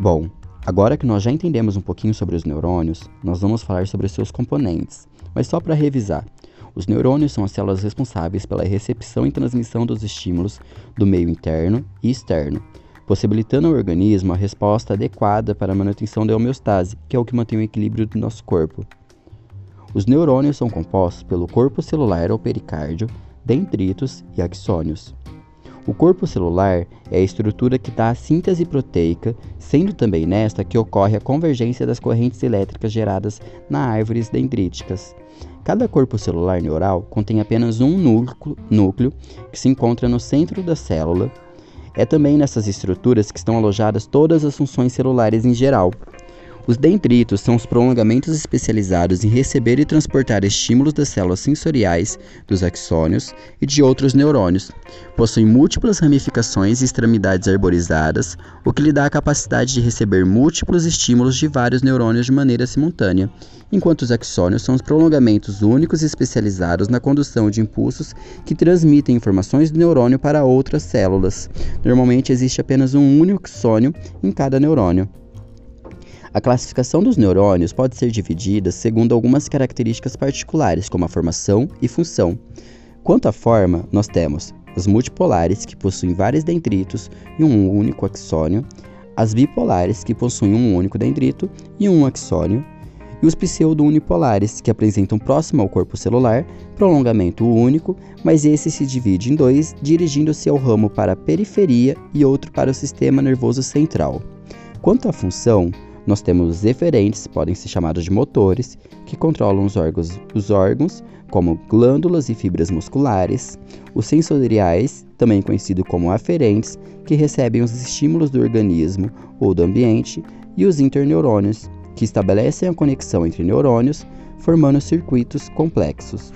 Bom, agora que nós já entendemos um pouquinho sobre os neurônios, nós vamos falar sobre seus componentes. Mas só para revisar, os neurônios são as células responsáveis pela recepção e transmissão dos estímulos do meio interno e externo, possibilitando ao organismo a resposta adequada para a manutenção da homeostase, que é o que mantém o equilíbrio do nosso corpo. Os neurônios são compostos pelo corpo celular ou pericárdio, dendritos e axônios. O corpo celular é a estrutura que dá a síntese proteica, sendo também nesta que ocorre a convergência das correntes elétricas geradas nas árvores dendríticas. Cada corpo celular neural contém apenas um núcleo, núcleo que se encontra no centro da célula. É também nessas estruturas que estão alojadas todas as funções celulares em geral. Os dendritos são os prolongamentos especializados em receber e transportar estímulos das células sensoriais, dos axônios e de outros neurônios. Possuem múltiplas ramificações e extremidades arborizadas, o que lhe dá a capacidade de receber múltiplos estímulos de vários neurônios de maneira simultânea, enquanto os axônios são os prolongamentos únicos e especializados na condução de impulsos que transmitem informações do neurônio para outras células. Normalmente existe apenas um único axônio em cada neurônio. A classificação dos neurônios pode ser dividida segundo algumas características particulares, como a formação e função. Quanto à forma, nós temos as multipolares, que possuem vários dendritos e um único axônio, as bipolares, que possuem um único dendrito e um axônio, e os pseudo-unipolares, que apresentam próximo ao corpo celular prolongamento único, mas esse se divide em dois, dirigindo-se ao ramo para a periferia e outro para o sistema nervoso central. Quanto à função, nós temos os eferentes, podem ser chamados de motores, que controlam os órgãos, os órgãos como glândulas e fibras musculares, os sensoriais, também conhecidos como aferentes, que recebem os estímulos do organismo ou do ambiente, e os interneurônios, que estabelecem a conexão entre neurônios, formando circuitos complexos.